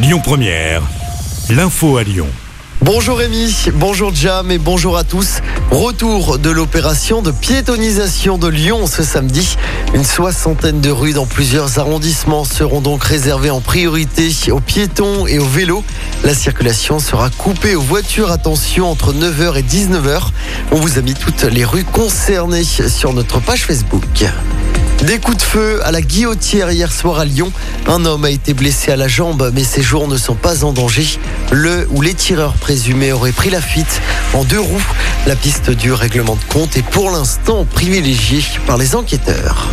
Lyon Première, l'info à Lyon. Bonjour Rémi, bonjour Jam et bonjour à tous. Retour de l'opération de piétonisation de Lyon ce samedi. Une soixantaine de rues dans plusieurs arrondissements seront donc réservées en priorité aux piétons et aux vélos. La circulation sera coupée aux voitures. Attention entre 9h et 19h. On vous a mis toutes les rues concernées sur notre page Facebook. Des coups de feu à la guillotière hier soir à Lyon. Un homme a été blessé à la jambe, mais ses jours ne sont pas en danger. Le ou les tireurs présumés auraient pris la fuite en deux roues. La piste du règlement de compte est pour l'instant privilégiée par les enquêteurs.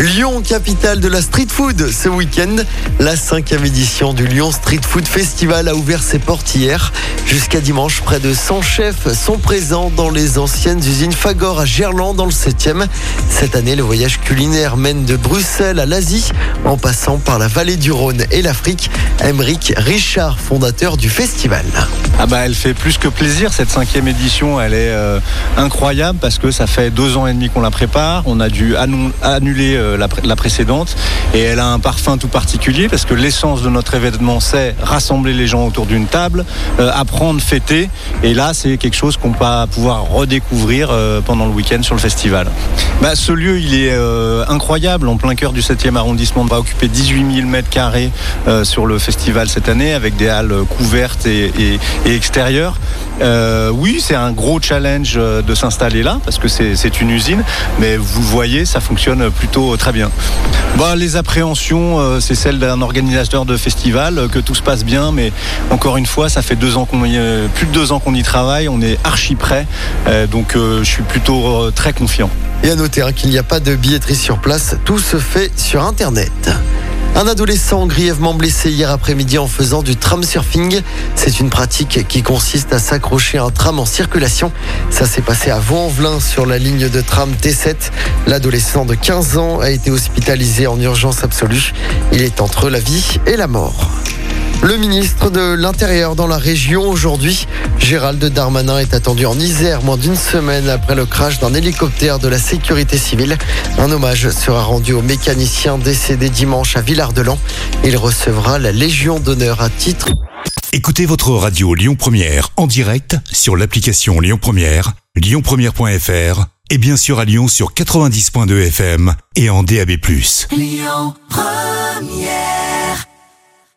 Lyon, capitale de la street food, ce week-end. La cinquième édition du Lyon Street Food Festival a ouvert ses portes hier. Jusqu'à dimanche, près de 100 chefs sont présents dans les anciennes usines Fagor à Gerland dans le 7e. Cette année, le voyage culinaire mène de Bruxelles à l'Asie, en passant par la vallée du Rhône et l'Afrique. Emeric Richard, fondateur du festival. Ah bah elle fait plus que plaisir cette cinquième édition, elle est euh, incroyable parce que ça fait deux ans et demi qu'on la prépare, on a dû annuler euh, la, la, précédente et elle a un parfum tout particulier parce que l'essence de notre événement c'est rassembler les gens autour d'une table, euh, apprendre, fêter et là c'est quelque chose qu'on va pouvoir redécouvrir euh, pendant le week-end sur le festival. Bah, ce lieu il est euh, incroyable en plein cœur du 7e arrondissement, on va occuper 18 000 mètres carrés sur le festival cette année avec des halles couvertes et, extérieures. oui c'est un gros challenge de s'installer là parce que c'est une usine mais vous voyez ça fonctionne plutôt très bien. Bah, les appréhensions, euh, c'est celle d'un organisateur de festival, euh, que tout se passe bien, mais encore une fois, ça fait deux ans qu'on y, euh, plus de deux ans qu'on y travaille, on est archi prêt, donc je suis plutôt très confiant. Et à noter hein, qu'il n'y a pas de billetterie sur place, tout se fait sur Internet. Un adolescent grièvement blessé hier après-midi en faisant du tram surfing. C'est une pratique qui consiste à s'accrocher à un tram en circulation. Ça s'est passé à Vaux-en-Velin sur la ligne de tram T7. L'adolescent de 15 ans a été hospitalisé en urgence absolue. Il est entre la vie et la mort. Le ministre de l'Intérieur dans la région aujourd'hui, Gérald Darmanin, est attendu en Isère moins d'une semaine après le crash d'un hélicoptère de la sécurité civile. Un hommage sera rendu au mécanicien décédé dimanche à Villard-de-Lans. Il recevra la Légion d'honneur à titre. Écoutez votre radio Lyon Première en direct sur l'application Lyon Première, lyonpremière.fr et bien sûr à Lyon sur 90.2 FM et en DAB+. Lyon Première